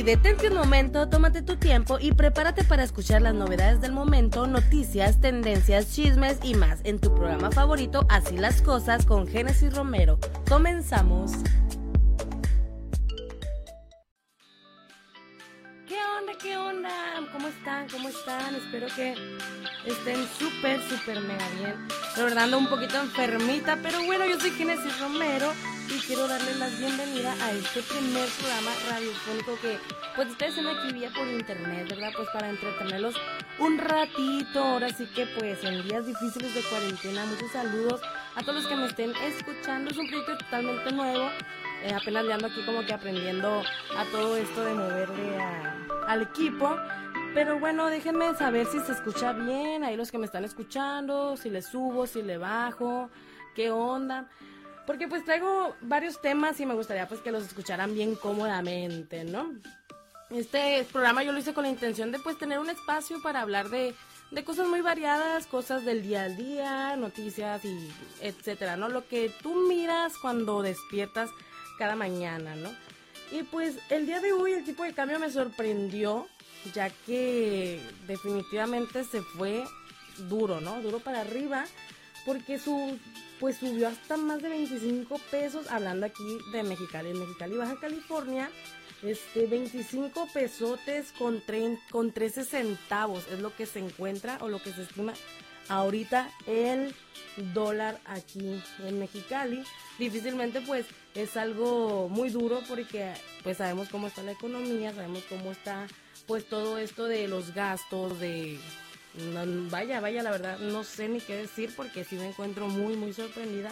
detente un momento, tómate tu tiempo y prepárate para escuchar las novedades del momento, noticias, tendencias, chismes y más en tu programa favorito Así las cosas con Génesis Romero. Comenzamos. ¿Qué onda? ¿Qué onda? ¿Cómo están? ¿Cómo están? Espero que estén súper, súper mega bien. La verdad ando un poquito enfermita, pero bueno, yo soy Génesis Romero y quiero darles la bienvenida a este primer programa radiofónico que pues ustedes me aquí por internet, ¿verdad? Pues para entretenerlos un ratito. Ahora sí que pues en días difíciles de cuarentena, muchos saludos a todos los que me estén escuchando. Es un proyecto totalmente nuevo. Eh, apenas le ando aquí como que aprendiendo a todo esto de moverle al equipo. Pero bueno, déjenme saber si se escucha bien, ahí los que me están escuchando, si le subo, si le bajo, qué onda. Porque pues traigo varios temas y me gustaría pues que los escucharan bien cómodamente, ¿no? Este programa yo lo hice con la intención de pues tener un espacio para hablar de, de cosas muy variadas, cosas del día al día, noticias y etcétera, ¿no? Lo que tú miras cuando despiertas cada mañana, ¿no? Y pues el día de hoy el tipo de cambio me sorprendió, ya que definitivamente se fue duro, ¿no? Duro para arriba, porque su pues subió hasta más de 25 pesos, hablando aquí de Mexicali, en Mexicali, Baja California, este 25 pesotes con, con 13 centavos es lo que se encuentra o lo que se estima ahorita el dólar aquí en Mexicali. Difícilmente pues es algo muy duro porque pues sabemos cómo está la economía, sabemos cómo está pues todo esto de los gastos, de vaya, vaya, la verdad, no sé ni qué decir porque sí me encuentro muy, muy sorprendida.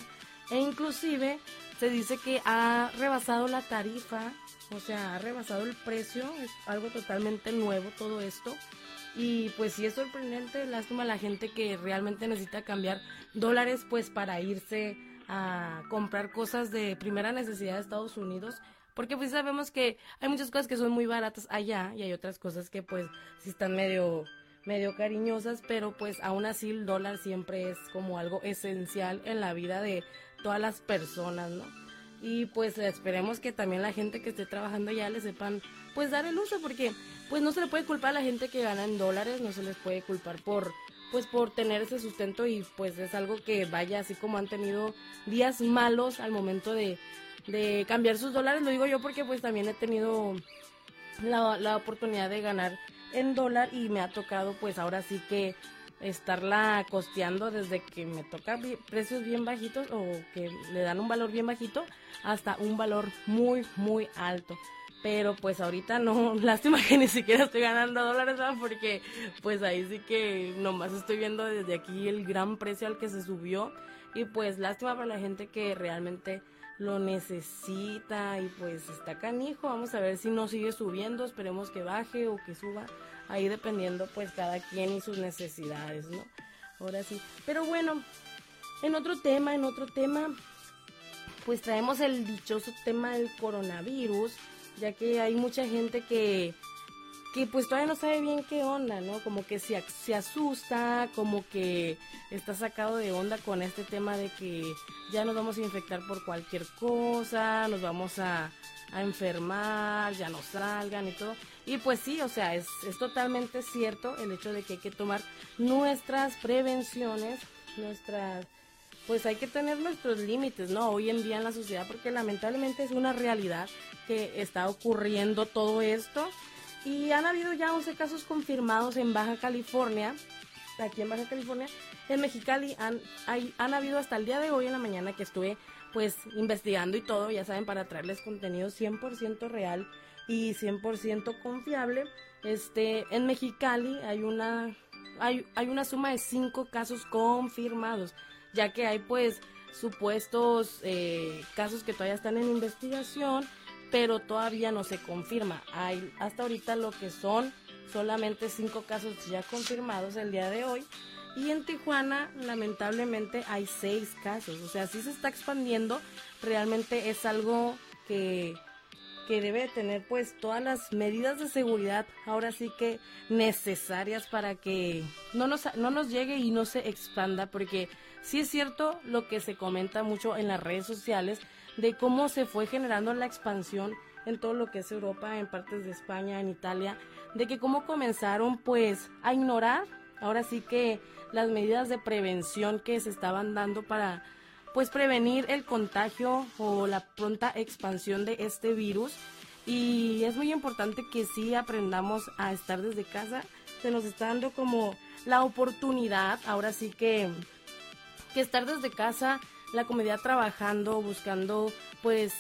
E inclusive se dice que ha rebasado la tarifa, o sea, ha rebasado el precio, es algo totalmente nuevo todo esto. Y pues sí es sorprendente, lástima a la gente que realmente necesita cambiar dólares pues para irse a comprar cosas de primera necesidad de Estados Unidos. Porque pues sabemos que hay muchas cosas que son muy baratas allá y hay otras cosas que pues sí están medio medio cariñosas, pero pues aún así el dólar siempre es como algo esencial en la vida de todas las personas, ¿no? Y pues esperemos que también la gente que esté trabajando ya le sepan pues dar el uso, porque pues no se le puede culpar a la gente que gana en dólares, no se les puede culpar por pues por tener ese sustento y pues es algo que vaya así como han tenido días malos al momento de, de cambiar sus dólares, lo digo yo porque pues también he tenido la, la oportunidad de ganar en dólar y me ha tocado pues ahora sí que estarla costeando desde que me toca precios bien bajitos o que le dan un valor bien bajito hasta un valor muy muy alto. Pero pues ahorita no, lástima que ni siquiera estoy ganando dólares, Porque pues ahí sí que nomás estoy viendo desde aquí el gran precio al que se subió. Y pues lástima para la gente que realmente lo necesita y pues está canijo. Vamos a ver si no sigue subiendo, esperemos que baje o que suba, ahí dependiendo pues cada quien y sus necesidades, ¿no? Ahora sí. Pero bueno, en otro tema, en otro tema, pues traemos el dichoso tema del coronavirus, ya que hay mucha gente que que pues todavía no sabe bien qué onda, ¿no? Como que se, se asusta, como que está sacado de onda con este tema de que ya nos vamos a infectar por cualquier cosa, nos vamos a, a enfermar, ya no salgan y todo. Y pues sí, o sea, es, es totalmente cierto el hecho de que hay que tomar nuestras prevenciones, nuestras pues hay que tener nuestros límites, ¿no? Hoy en día en la sociedad, porque lamentablemente es una realidad que está ocurriendo todo esto y han habido ya 11 casos confirmados en Baja California, aquí en Baja California. En Mexicali han, hay, han habido hasta el día de hoy en la mañana que estuve pues investigando y todo, ya saben, para traerles contenido 100% real y 100% confiable. Este, en Mexicali hay una, hay, hay una suma de 5 casos confirmados, ya que hay pues supuestos eh, casos que todavía están en investigación pero todavía no se confirma. Hay hasta ahorita lo que son solamente cinco casos ya confirmados el día de hoy. Y en Tijuana, lamentablemente, hay seis casos. O sea, sí se está expandiendo. Realmente es algo que, que debe tener pues todas las medidas de seguridad ahora sí que necesarias para que no nos, no nos llegue y no se expanda. Porque sí es cierto lo que se comenta mucho en las redes sociales de cómo se fue generando la expansión en todo lo que es Europa, en partes de España, en Italia, de que cómo comenzaron pues a ignorar ahora sí que las medidas de prevención que se estaban dando para pues prevenir el contagio o la pronta expansión de este virus. Y es muy importante que sí aprendamos a estar desde casa. Se nos está dando como la oportunidad ahora sí que que estar desde casa la comunidad trabajando buscando pues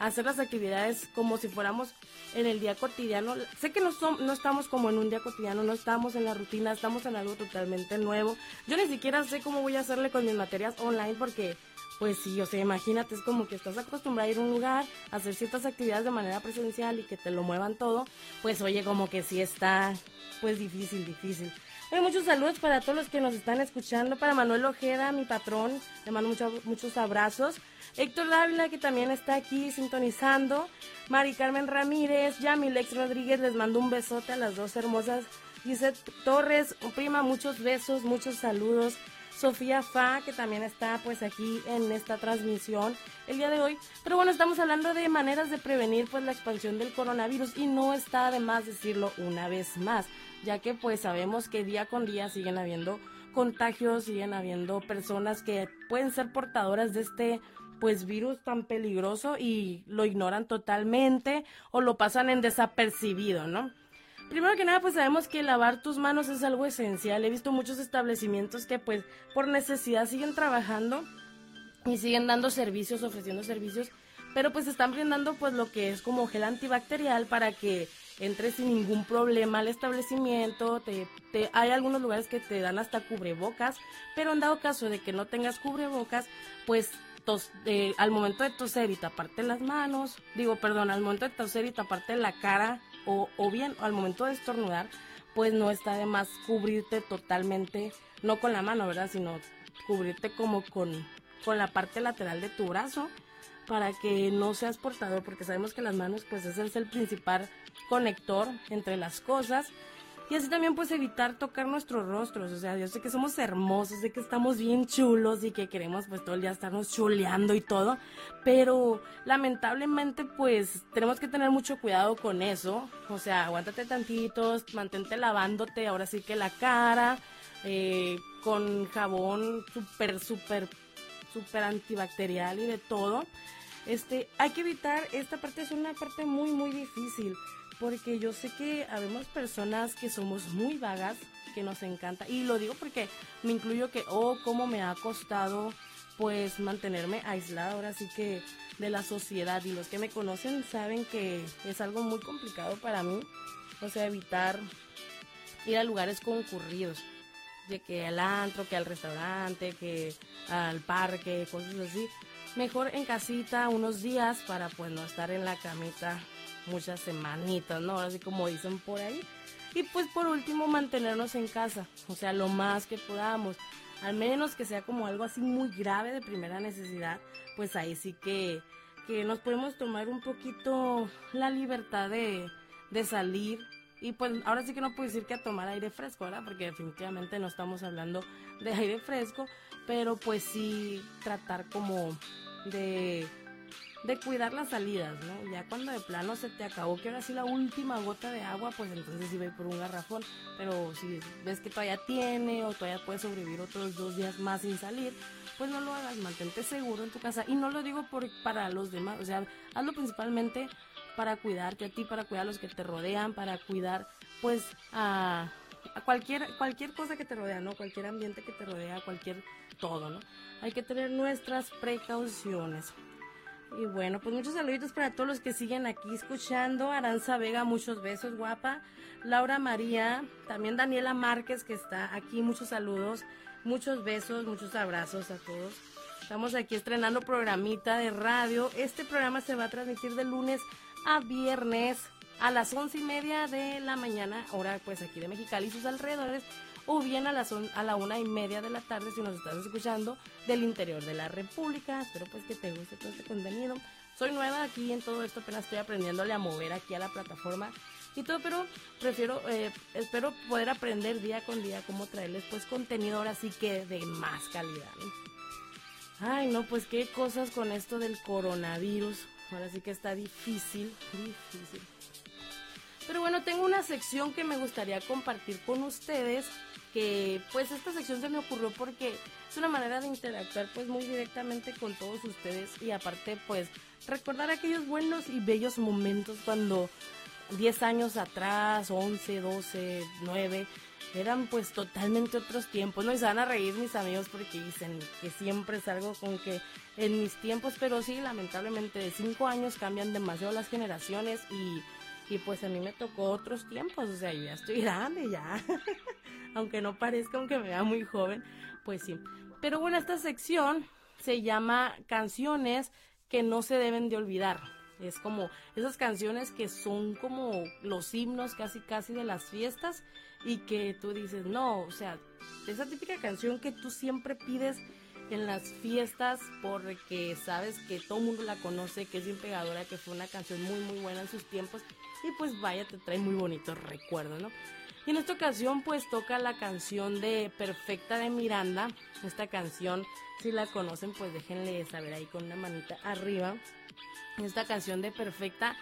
hacer las actividades como si fuéramos en el día cotidiano. Sé que no, no estamos como en un día cotidiano, no estamos en la rutina, estamos en algo totalmente nuevo. Yo ni siquiera sé cómo voy a hacerle con mis materias online porque, pues sí, o sea, imagínate, es como que estás acostumbrado a ir a un lugar, a hacer ciertas actividades de manera presencial y que te lo muevan todo, pues oye, como que sí está, pues difícil, difícil. Hay muchos saludos para todos los que nos están escuchando. Para Manuel Ojeda, mi patrón, le mando muchos muchos abrazos. Héctor Dávila, que también está aquí sintonizando. Mari Carmen Ramírez, Yamilex Rodríguez, les mando un besote a las dos hermosas. Dice Torres, prima, muchos besos, muchos saludos. Sofía Fa, que también está pues aquí en esta transmisión el día de hoy. Pero bueno, estamos hablando de maneras de prevenir pues la expansión del coronavirus y no está de más decirlo una vez más ya que pues sabemos que día con día siguen habiendo contagios, siguen habiendo personas que pueden ser portadoras de este pues virus tan peligroso y lo ignoran totalmente o lo pasan en desapercibido, ¿no? Primero que nada, pues sabemos que lavar tus manos es algo esencial. He visto muchos establecimientos que pues por necesidad siguen trabajando y siguen dando servicios, ofreciendo servicios, pero pues están brindando pues lo que es como gel antibacterial para que entres sin ningún problema al establecimiento. Te, hay algunos lugares que te dan hasta cubrebocas, pero en dado caso de que no tengas cubrebocas, pues tos, eh, al momento de toser y taparte las manos, digo, perdón, al momento de toser y taparte la cara, o, o bien al momento de estornudar, pues no está de más cubrirte totalmente, no con la mano, ¿verdad? Sino cubrirte como con, con la parte lateral de tu brazo para que no seas portador, porque sabemos que las manos pues es el principal conector entre las cosas. Y así también pues evitar tocar nuestros rostros, o sea, yo sé que somos hermosos, sé que estamos bien chulos y que queremos pues todo el día estarnos chuleando y todo, pero lamentablemente pues tenemos que tener mucho cuidado con eso, o sea, aguántate tantitos, mantente lavándote ahora sí que la cara, eh, con jabón súper, súper, súper antibacterial y de todo este, hay que evitar, esta parte es una parte muy, muy difícil, porque yo sé que habemos personas que somos muy vagas, que nos encanta, y lo digo porque me incluyo que, oh, cómo me ha costado, pues, mantenerme aislada, ahora sí que de la sociedad, y los que me conocen saben que es algo muy complicado para mí, o sea, evitar ir a lugares concurridos que al antro, que al restaurante, que al parque, cosas así mejor en casita unos días para pues no estar en la camita muchas semanitas, ¿no? Así como dicen por ahí. Y pues por último mantenernos en casa, o sea, lo más que podamos. Al menos que sea como algo así muy grave de primera necesidad, pues ahí sí que, que nos podemos tomar un poquito la libertad de, de salir. Y pues ahora sí que no puedo decir que a tomar aire fresco, ¿verdad? Porque definitivamente no estamos hablando de aire fresco, pero pues sí tratar como de, cuidar las salidas, ¿no? Ya cuando de plano se te acabó, que ahora sí la última gota de agua, pues entonces sí ve por un garrafón, pero si ves que todavía tiene o todavía puedes sobrevivir otros dos días más sin salir, pues no lo hagas, mantente seguro en tu casa. Y no lo digo por, para los demás, o sea, hazlo principalmente para cuidarte a ti, para cuidar a los que te rodean, para cuidar pues a, cualquier, cualquier cosa que te rodea, ¿no? Cualquier ambiente que te rodea, cualquier todo, ¿no? Hay que tener nuestras precauciones. Y bueno, pues muchos saluditos para todos los que siguen aquí escuchando. Aranza Vega, muchos besos, guapa. Laura María, también Daniela Márquez que está aquí, muchos saludos, muchos besos, muchos abrazos a todos. Estamos aquí estrenando programita de radio. Este programa se va a transmitir de lunes a viernes a las once y media de la mañana, hora pues aquí de Mexicali y sus alrededores o bien a, las a la una y media de la tarde si nos estás escuchando del interior de la República. Espero pues que te guste todo este contenido. Soy nueva aquí en todo esto, apenas estoy aprendiéndole a mover aquí a la plataforma y todo, pero prefiero, eh, espero poder aprender día con día cómo traerles pues contenido ahora sí que de más calidad. Ay, no, pues qué cosas con esto del coronavirus. Ahora sí que está difícil, difícil. Pero bueno, tengo una sección que me gustaría compartir con ustedes, que pues esta sección se me ocurrió porque es una manera de interactuar pues muy directamente con todos ustedes y aparte pues recordar aquellos buenos y bellos momentos cuando 10 años atrás, 11, 12, 9, eran pues totalmente otros tiempos, ¿no? Y se van a reír mis amigos porque dicen que siempre salgo con que en mis tiempos, pero sí, lamentablemente de 5 años cambian demasiado las generaciones y, y pues a mí me tocó otros tiempos, o sea, ya estoy grande ya, aunque no parezca, aunque me vea muy joven, pues sí. Pero bueno, esta sección se llama canciones que no se deben de olvidar. Es como esas canciones que son como los himnos casi casi de las fiestas y que tú dices, no, o sea, esa típica canción que tú siempre pides en las fiestas porque sabes que todo el mundo la conoce, que es bien pegadora, que fue una canción muy muy buena en sus tiempos y pues vaya, te trae muy bonitos recuerdos, ¿no? Y en esta ocasión pues toca la canción de Perfecta de Miranda, esta canción, si la conocen pues déjenle saber ahí con una manita arriba, esta canción de Perfecta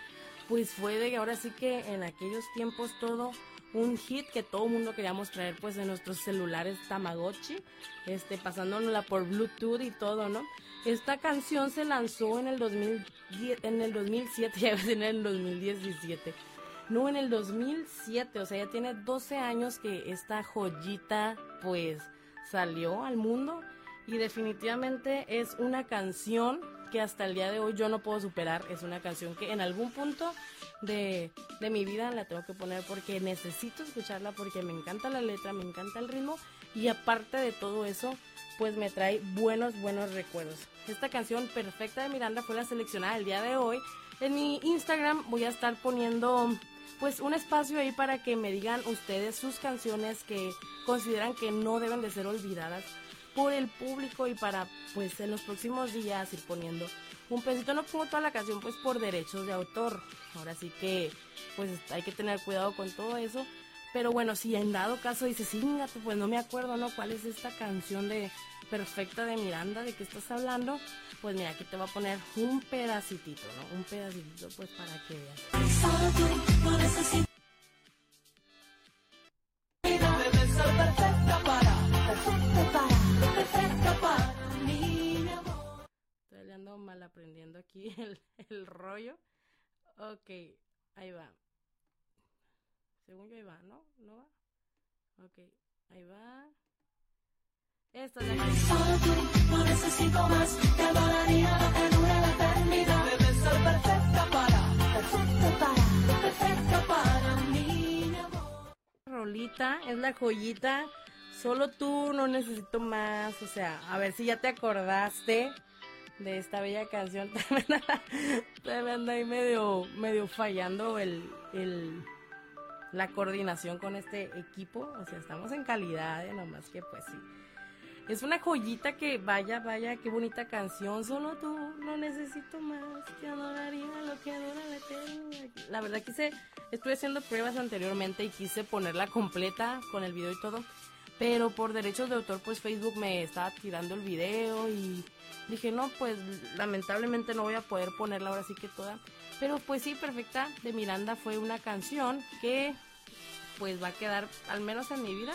pues fue de ahora sí que en aquellos tiempos todo un hit que todo el mundo queríamos traer pues en nuestros celulares Tamagotchi, este, pasándonosla por Bluetooth y todo, ¿no? Esta canción se lanzó en el 2010, en el 2007, ya en el 2017. No, en el 2007, o sea, ya tiene 12 años que esta joyita pues salió al mundo y definitivamente es una canción que hasta el día de hoy yo no puedo superar. Es una canción que en algún punto de, de, mi vida la tengo que poner porque necesito escucharla, porque me encanta la letra, me encanta el ritmo y aparte de todo eso, pues me trae buenos, buenos recuerdos. Esta canción perfecta de Miranda fue la seleccionada el día de hoy. En mi Instagram voy a estar poniendo pues un espacio ahí para que me digan ustedes sus canciones que consideran que no deben de ser olvidadas por el público y para pues en los próximos días ir poniendo un pedacito. No pongo toda la canción pues por derechos de autor. Ahora sí que pues hay que tener cuidado con todo eso. Pero bueno, si en dado caso dices, sí, pues no me acuerdo, ¿no? ¿Cuál es esta canción de Perfecta de Miranda? ¿De qué estás hablando? Pues mira, aquí te voy a poner un pedacitito, ¿no? Un pedacitito pues para que veas. Ando mal aprendiendo aquí el, el rollo. Ok, ahí va. Según yo ahí va, ¿no? ¿No va? Ok, ahí va. Esta es la canción. No necesito más, te adoraría que dura la eternidad. Debes ser perfecta para, perfecta para, perfecta para mi amor. Rolita, es la joyita. Solo tú, no necesito más. O sea, a ver si ya te acordaste de esta bella canción. También anda ahí medio, medio fallando el, el la coordinación con este equipo. O sea, estamos en calidad, ¿eh? nomás que pues sí. Es una joyita que vaya, vaya, qué bonita canción. Solo tú, no necesito más. Te adoraría lo que adora la eterna. La verdad quise, estuve haciendo pruebas anteriormente y quise ponerla completa con el video y todo. Pero por derechos de autor, pues Facebook me estaba tirando el video y dije, no, pues lamentablemente no voy a poder ponerla ahora sí que toda. Pero pues sí, Perfecta de Miranda fue una canción que pues va a quedar, al menos en mi vida,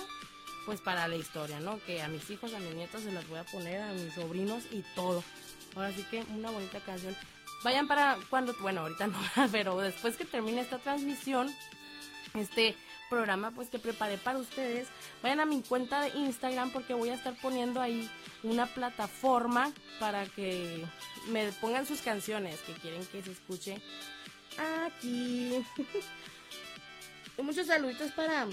pues para la historia, ¿no? Que a mis hijos, a mis nietos se las voy a poner, a mis sobrinos y todo. Ahora sí que una bonita canción. Vayan para cuando, bueno, ahorita no, pero después que termine esta transmisión, este programa pues que preparé para ustedes, vayan a mi cuenta de Instagram porque voy a estar poniendo ahí una plataforma para que me pongan sus canciones que quieren que se escuche aquí. muchos saluditos para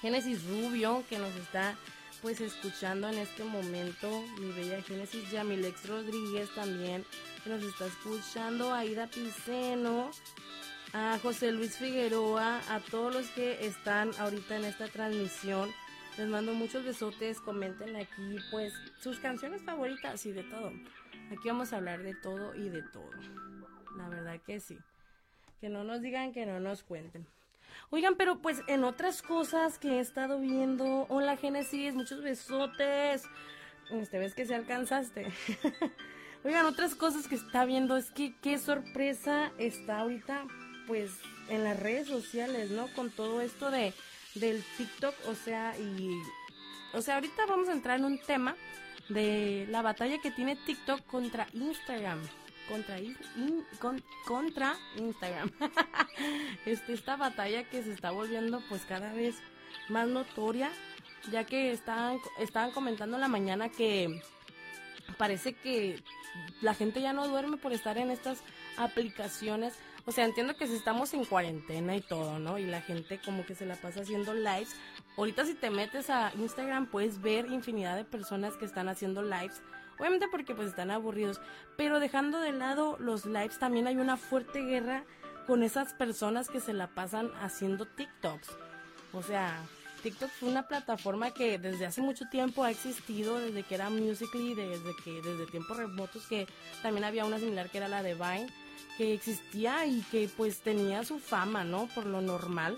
Génesis Rubio que nos está pues escuchando en este momento, mi bella Génesis Yamilex Rodríguez también que nos está escuchando, Aida Piceno, a José Luis Figueroa, a todos los que están ahorita en esta transmisión. Les mando muchos besotes, comenten aquí pues sus canciones favoritas y de todo. Aquí vamos a hablar de todo y de todo. La verdad que sí. Que no nos digan, que no nos cuenten. Oigan, pero pues en otras cosas que he estado viendo. Hola Génesis, muchos besotes. Este ves que se alcanzaste. Oigan, otras cosas que está viendo es que qué sorpresa está ahorita, pues, en las redes sociales, ¿no? Con todo esto de del TikTok, o sea, y o sea, ahorita vamos a entrar en un tema de la batalla que tiene TikTok contra Instagram. Contra, Instagram. este, esta batalla que se está volviendo pues cada vez más notoria, ya que estaban, estaban comentando en la mañana que parece que la gente ya no duerme por estar en estas aplicaciones. O sea, entiendo que si estamos en cuarentena y todo, ¿no? Y la gente como que se la pasa haciendo lives, Ahorita si te metes a Instagram puedes ver infinidad de personas que están haciendo lives. Obviamente porque pues están aburridos. Pero dejando de lado los lives también hay una fuerte guerra con esas personas que se la pasan haciendo TikToks. O sea, TikTok fue una plataforma que desde hace mucho tiempo ha existido, desde que era Musical.ly, desde que desde tiempos remotos que también había una similar que era la de Vine, que existía y que pues tenía su fama, ¿no? Por lo normal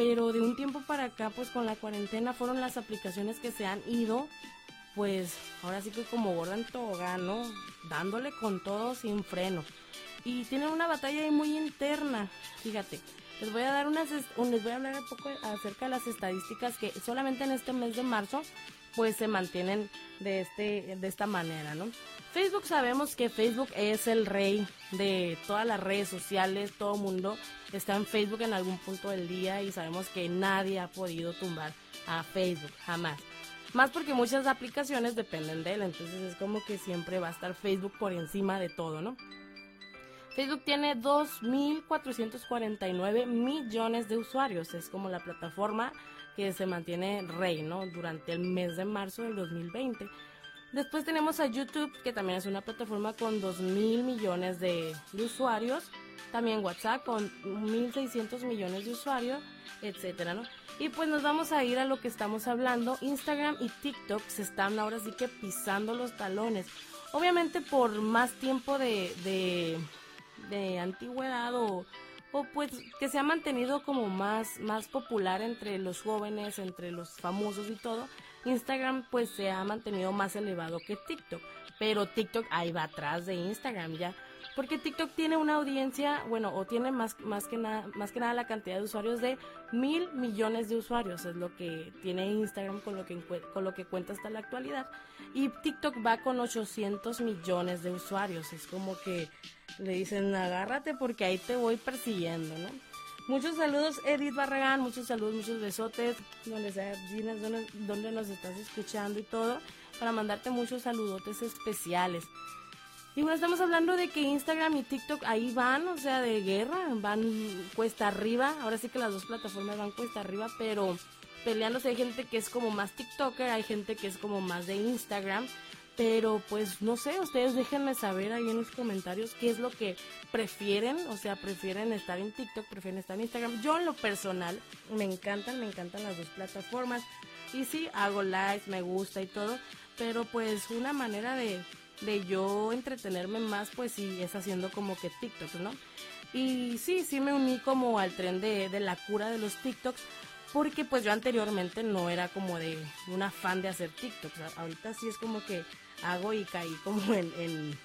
pero de un tiempo para acá, pues con la cuarentena fueron las aplicaciones que se han ido, pues ahora sí que como gorda en ¿no? Dándole con todo sin freno. Y tienen una batalla ahí muy interna, fíjate. Les voy a dar unas, les voy a hablar un poco acerca de las estadísticas que solamente en este mes de marzo, pues se mantienen de este, de esta manera, ¿no? Facebook sabemos que Facebook es el rey de todas las redes sociales, todo mundo está en Facebook en algún punto del día y sabemos que nadie ha podido tumbar a Facebook, jamás. Más porque muchas aplicaciones dependen de él, entonces es como que siempre va a estar Facebook por encima de todo, ¿no? Facebook tiene 2.449 millones de usuarios, es como la plataforma que se mantiene rey, ¿no? Durante el mes de marzo del 2020. Después tenemos a YouTube, que también es una plataforma con 2 mil millones de, usuarios. También WhatsApp con 1.600 millones de usuarios, etcétera, ¿no? Y pues nos vamos a ir a lo que estamos hablando. Instagram y TikTok se están ahora sí que pisando los talones. Obviamente por más tiempo de, de, de antigüedad o, o pues que se ha mantenido como más, más popular entre los jóvenes, entre los famosos y todo Instagram pues se ha mantenido más elevado que TikTok, pero TikTok ahí va atrás de Instagram ya, porque TikTok tiene una audiencia, bueno, o tiene más, más, que nada, más que nada la cantidad de usuarios de mil millones de usuarios, es lo que tiene Instagram con lo que, con lo que cuenta hasta la actualidad, y TikTok va con 800 millones de usuarios, es como que le dicen agárrate porque ahí te voy persiguiendo, ¿no? Muchos saludos, Edith Barragán, muchos saludos, muchos besotes, donde sea, donde, donde nos estás escuchando y todo, para mandarte muchos saludotes especiales. Y bueno, estamos hablando de que Instagram y TikTok ahí van, o sea, de guerra, van cuesta arriba. Ahora sí que las dos plataformas van cuesta arriba, pero peleándose hay gente que es como más TikToker, hay gente que es como más de Instagram. Pero pues no sé, ustedes déjenme saber ahí en los comentarios qué es lo que prefieren, o sea, prefieren estar en TikTok, prefieren estar en Instagram. Yo en lo personal me encantan, me encantan las dos plataformas. Y sí, hago lives, me gusta y todo, pero pues una manera de, de yo entretenerme más, pues sí, es haciendo como que TikTok, ¿no? Y sí, sí me uní como al tren de, de la cura de los TikToks, porque pues yo anteriormente no era como de una fan de hacer TikToks. Ahorita sí es como que hago y caí como en,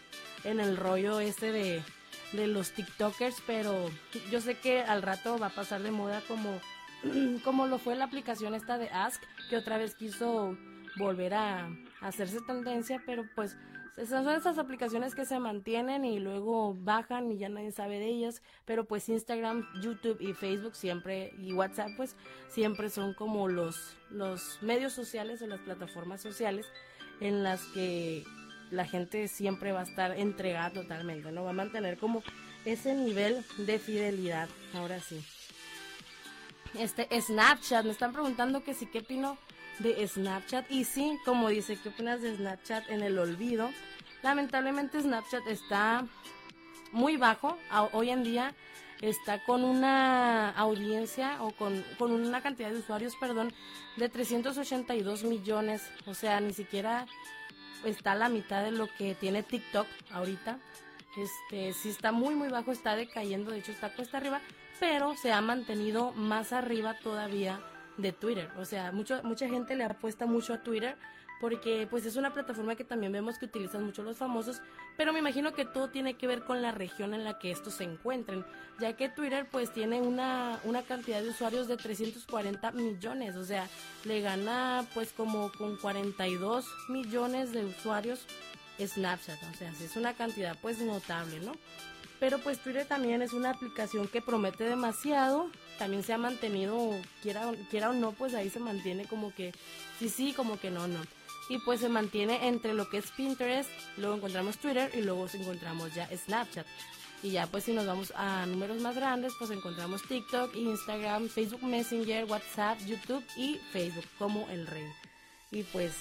el rollo este de, de, los TikTokers, pero yo sé que al rato va a pasar de moda como, como lo fue la aplicación esta de Ask, que otra vez quiso volver a hacerse tendencia, pero pues esas son esas aplicaciones que se mantienen y luego bajan y ya nadie sabe de ellas, pero pues Instagram, YouTube y Facebook siempre y WhatsApp pues siempre son como los los medios sociales o las plataformas sociales en las que la gente siempre va a estar entregada totalmente, ¿no? Va a mantener como ese nivel de fidelidad, ahora sí. Este Snapchat, me están preguntando que sí, ¿qué opino de Snapchat? Y sí, como dice, ¿qué opinas de Snapchat en el olvido? Lamentablemente Snapchat está muy bajo, hoy en día está con una audiencia o con, con, una cantidad de usuarios, perdón, de 382 millones. O sea, ni siquiera está a la mitad de lo que tiene TikTok ahorita. Este, sí está muy, muy bajo, está decayendo, de hecho está cuesta arriba, pero se ha mantenido más arriba todavía de Twitter. O sea, mucho, mucha gente le apuesta mucho a Twitter porque pues es una plataforma que también vemos que utilizan mucho los famosos, pero me imagino que todo tiene que ver con la región en la que estos se encuentren, ya que Twitter pues tiene una, una cantidad de usuarios de 340 millones, o sea, le gana pues como con 42 millones de usuarios Snapchat, o sea, es una cantidad pues notable, ¿no? Pero pues Twitter también es una aplicación que promete demasiado, también se ha mantenido, quiera, quiera o no, pues ahí se mantiene como que sí, sí, como que no, no y pues se mantiene entre lo que es Pinterest, luego encontramos Twitter y luego encontramos ya Snapchat. Y ya pues si nos vamos a números más grandes, pues encontramos TikTok, Instagram, Facebook Messenger, WhatsApp, YouTube y Facebook como el rey. Y pues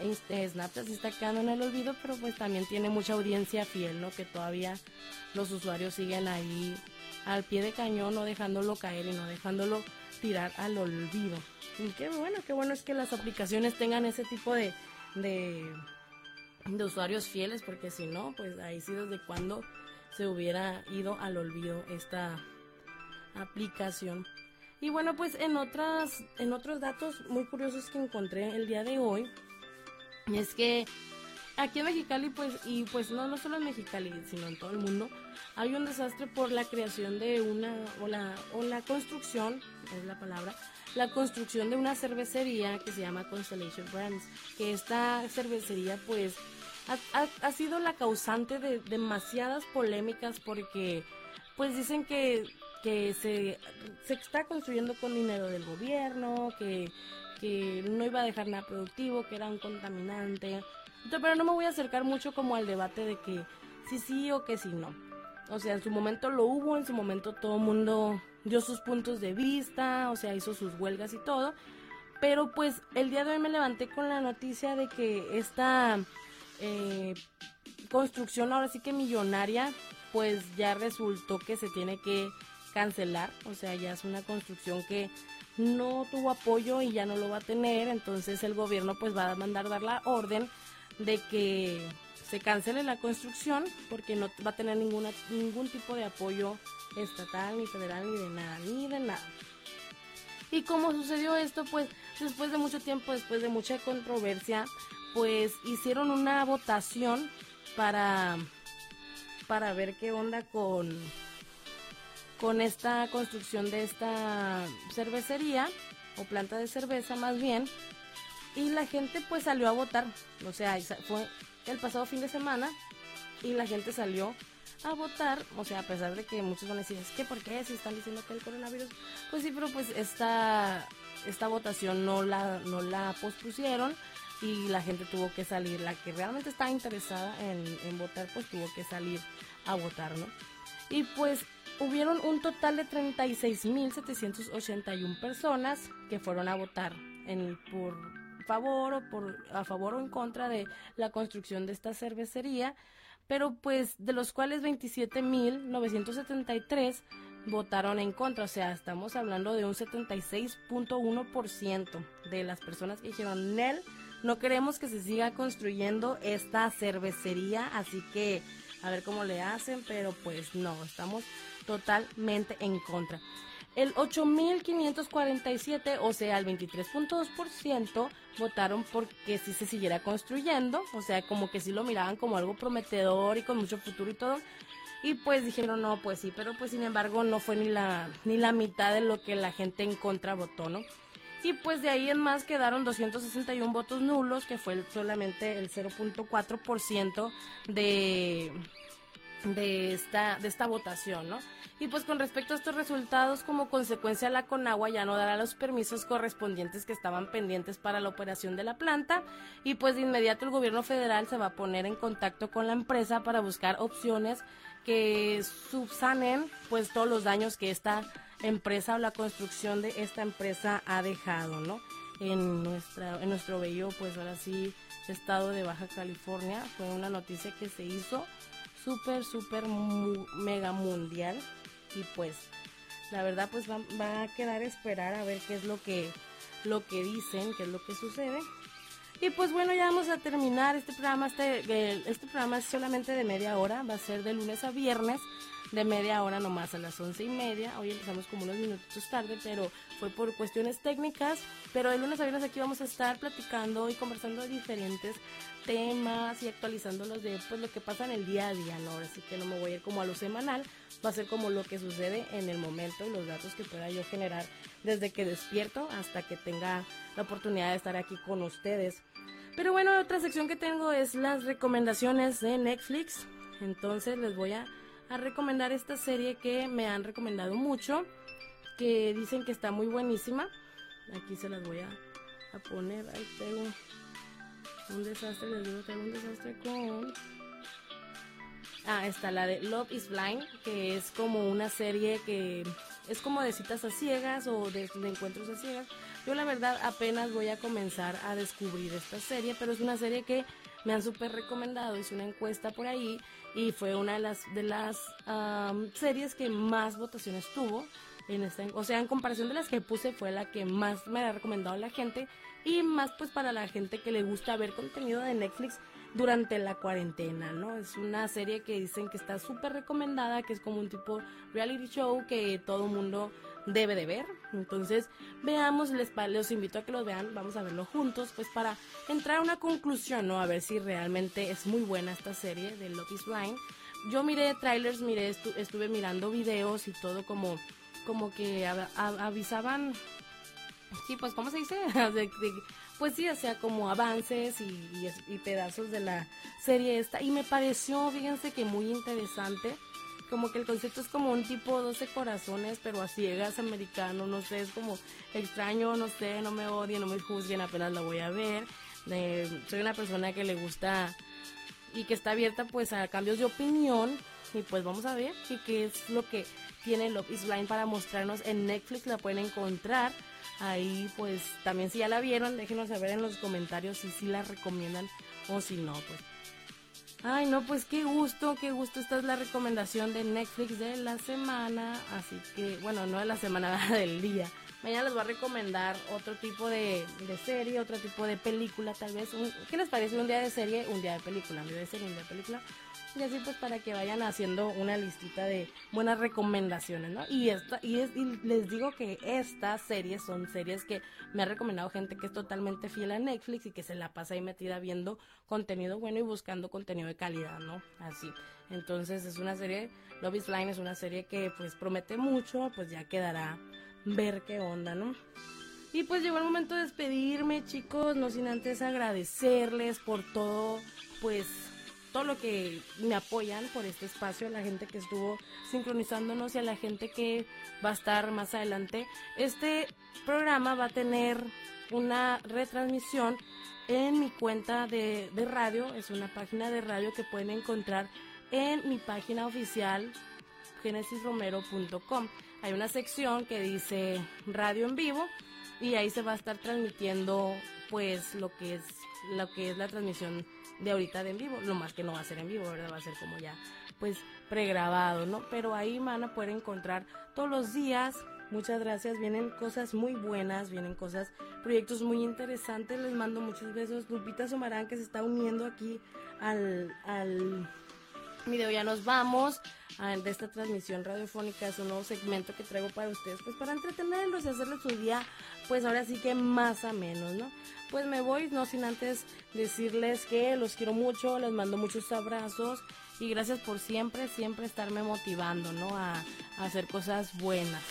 este, Snapchat está quedando en el olvido, pero pues también tiene mucha audiencia fiel, ¿no? Que todavía los usuarios siguen ahí al pie de cañón, no dejándolo caer y no dejándolo tirar al olvido. Y qué bueno, qué bueno es que las aplicaciones tengan ese tipo de, de, usuarios fieles, porque si no, pues ahí sí desde cuando se hubiera ido al olvido esta aplicación. Y bueno, pues en otras, en otros datos muy curiosos que encontré el día de hoy, es que aquí en Mexicali, pues, y pues no, no solo en Mexicali, sino en todo el mundo, hay un desastre por la creación de una, o la, o la construcción, es la palabra, la construcción de una cervecería que se llama Constellation Brands, que esta cervecería pues ha, sido la causante de demasiadas polémicas porque pues dicen que, que se, se está construyendo con dinero del gobierno, que, que no iba a dejar nada productivo, que era un contaminante. pero no me voy a acercar mucho como al debate de que sí sí o que sí no. O sea, en su momento lo hubo, en su momento todo el mundo dio sus puntos de vista, o sea, hizo sus huelgas y todo. Pero pues el día de hoy me levanté con la noticia de que esta eh, construcción ahora sí que millonaria, pues ya resultó que se tiene que cancelar. O sea, ya es una construcción que no tuvo apoyo y ya no lo va a tener. Entonces el gobierno pues va a mandar dar la orden de que se cancele la construcción porque no va a tener ninguna, ningún tipo de apoyo estatal, ni federal, ni de nada, ni de nada. Y como sucedió esto, pues después de mucho tiempo, después de mucha controversia, pues hicieron una votación para, para ver qué onda con, con esta construcción de esta cervecería, o planta de cerveza más bien, y la gente pues salió a votar, o sea, fue el pasado fin de semana y la gente salió a votar, o sea, a pesar de que muchos van a decir, es que ¿por qué? Si están diciendo que el coronavirus, pues sí, pero pues esta, esta votación no la, no la pospusieron y la gente tuvo que salir, la que realmente estaba interesada en votar, pues tuvo que salir a votar, ¿no? Y pues hubieron un total de 36.781 personas que fueron a votar en, por favor o por a favor o en contra de la construcción de esta cervecería, pero pues de los cuales 27.973 votaron en contra, o sea, estamos hablando de un 76.1% de las personas que dijeron, Nel, no queremos que se siga construyendo esta cervecería, así que a ver cómo le hacen, pero pues no, estamos totalmente en contra. El 8.547, o sea, el 23.2%, votaron porque sí se siguiera construyendo, o sea, como que sí lo miraban como algo prometedor y con mucho futuro y todo. Y pues dijeron, no, pues sí, pero pues sin embargo no fue ni la, ni la mitad de lo que la gente en contra votó, ¿no? Y pues de ahí en más quedaron 261 votos nulos, que fue solamente el 0.4% de, de, esta, de esta votación, ¿no? Y pues con respecto a estos resultados, como consecuencia la Conagua ya no dará los permisos correspondientes que estaban pendientes para la operación de la planta y pues de inmediato el gobierno federal se va a poner en contacto con la empresa para buscar opciones que subsanen pues todos los daños que esta empresa o la construcción de esta empresa ha dejado, ¿no? En nuestra en nuestro bello pues ahora sí estado de Baja California fue una noticia que se hizo súper súper mega mundial y pues la verdad pues va, a quedar esperar a ver qué es lo que lo que dicen, qué es lo que sucede. Y pues bueno, ya vamos a terminar este programa. Este, este programa es solamente de media hora, va a ser de lunes a viernes de media hora nomás a las once y media. Hoy empezamos como unos minutos tarde, pero fue por cuestiones técnicas. Pero de lunes a viernes aquí vamos a estar platicando y conversando de diferentes temas y actualizándolos de pues lo que pasa en el día a día, ¿no? Así que no me voy a ir como a lo semanal, va a ser como lo que sucede en el momento los datos que pueda yo generar desde que despierto hasta que tenga la oportunidad de estar aquí con ustedes. Pero bueno, otra sección que tengo es las recomendaciones de Netflix. Entonces les voy a, a recomendar esta serie que me han recomendado mucho, que dicen que está muy buenísima. Aquí se las voy a, poner, ahí tengo un desastre, les digo, tengo un desastre con... Ah, está la de Love is Blind, que es como una serie que es como de citas a ciegas o de, de, encuentros a ciegas. Yo la verdad apenas voy a comenzar a descubrir esta serie, pero es una serie que me han súper recomendado. Hice una encuesta por ahí y fue una de las, de las um, series que más votaciones tuvo. En esta, o sea, en comparación de las que puse fue la que más me ha recomendado la gente y más pues para la gente que le gusta ver contenido de Netflix durante la cuarentena, ¿no? Es una serie que dicen que está súper recomendada, que es como un tipo reality show que todo mundo debe de ver. Entonces, veamos, les, les invito a que lo vean, vamos a verlo juntos, pues para entrar a una conclusión, ¿no? A ver si realmente es muy buena esta serie de Love is Blind. Yo miré trailers, miré, estu estuve mirando videos y todo como como que avisaban, sí, pues, ¿cómo se dice? pues sí, o sea, como avances y, y, pedazos de la serie esta. Y me pareció, fíjense que muy interesante. Como que el concepto es como un tipo 12 corazones, pero a ciegas americano, no sé, es como extraño, no sé, no me odien, no me juzguen, apenas la voy a ver. soy una persona que le gusta y que está abierta pues a cambios de opinión y pues vamos a ver qué es lo que tiene Love is Blind para mostrarnos en Netflix, la pueden encontrar. Ahí pues también si ya la vieron, déjenos saber en los comentarios si sí la recomiendan o si no, pues. Ay, no, pues qué gusto, qué gusto. Esta es la recomendación de Netflix de la semana. Así que, bueno, no de la semana, del día. Mañana les voy a recomendar otro tipo de, de serie, otro tipo de película, tal vez. ¿Qué les parece? Un día de serie, un día de película. Un día de serie, un día de película. Y así pues para que vayan haciendo una listita de buenas recomendaciones, ¿no? Y, esta, y, es, les digo que estas series son series que me ha recomendado gente que es totalmente fiel a Netflix y que se la pasa ahí metida viendo contenido bueno y buscando contenido de calidad, ¿no? Así. Entonces es una serie, Love is Line es una serie que pues promete mucho, pues ya quedará ver qué onda, ¿no? Y pues llegó el momento de despedirme, chicos, no sin antes agradecerles por todo, pues todo lo que me apoyan por este espacio, a la gente que estuvo sincronizándonos y a la gente que va a estar más adelante. Este programa va a tener una retransmisión en mi cuenta de, de radio, es una página de radio que pueden encontrar en mi página oficial genesisromero.com. Hay una sección que dice radio en vivo y ahí se va a estar transmitiendo pues lo que es lo que es la transmisión de ahorita de en vivo, lo más que no va a ser en vivo, ¿verdad? Va a ser como ya pues pregrabado, ¿no? Pero ahí van a poder encontrar todos los días Muchas gracias, vienen cosas muy buenas, vienen cosas, proyectos muy interesantes. Les mando muchos besos. Lupita Somarán que se está uniendo aquí al, al video. Ya nos vamos de esta transmisión radiofónica. Es un nuevo segmento que traigo para ustedes, pues para entretenerlos y hacerles su día, pues ahora sí que más a menos, ¿no? Pues me voy, no sin antes decirles que los quiero mucho, les mando muchos abrazos y gracias por siempre, siempre estarme motivando, ¿no? A, hacer cosas buenas.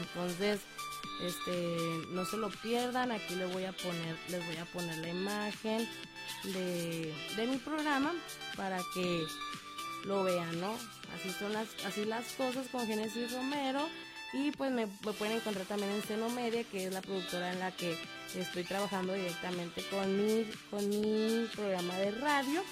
Entonces, este, no se lo pierdan, aquí les voy a poner, les voy a poner la imagen de, de mi programa para que lo vean, ¿no? Así son las, así las cosas con Genesis Romero. Y pues me, pueden encontrar también en Seno Media, que es la productora en la que estoy trabajando directamente con mi, con mi programa de radio.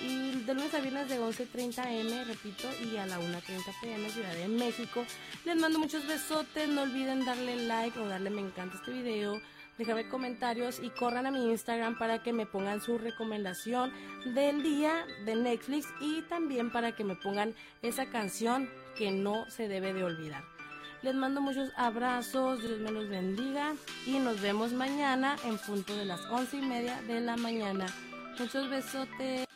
Y de lunes a viernes de 11.30 am, repito, y a la 1.30 pm, Ciudad de México. Les mando muchos besotes, no olviden darle like o darle me encanta este video déjame comentarios y corran a mi Instagram para que me pongan su recomendación del día de Netflix y también para que me pongan esa canción que no se debe de olvidar. Les mando muchos abrazos, Dios me los bendiga y nos vemos mañana en punto de las once y media de la mañana. Muchos besotes.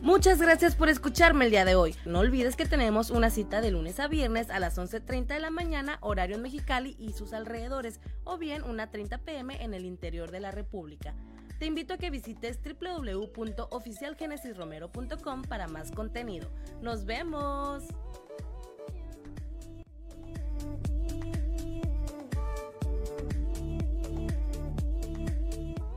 Muchas gracias por escucharme el día de hoy. No olvides que tenemos una cita de lunes a viernes a las 11.30 de la mañana, horario en Mexicali y sus alrededores, o bien una 30 pm en el interior de la República. Te invito a que visites www.oficialgenesisromero.com para más contenido. ¡Nos vemos!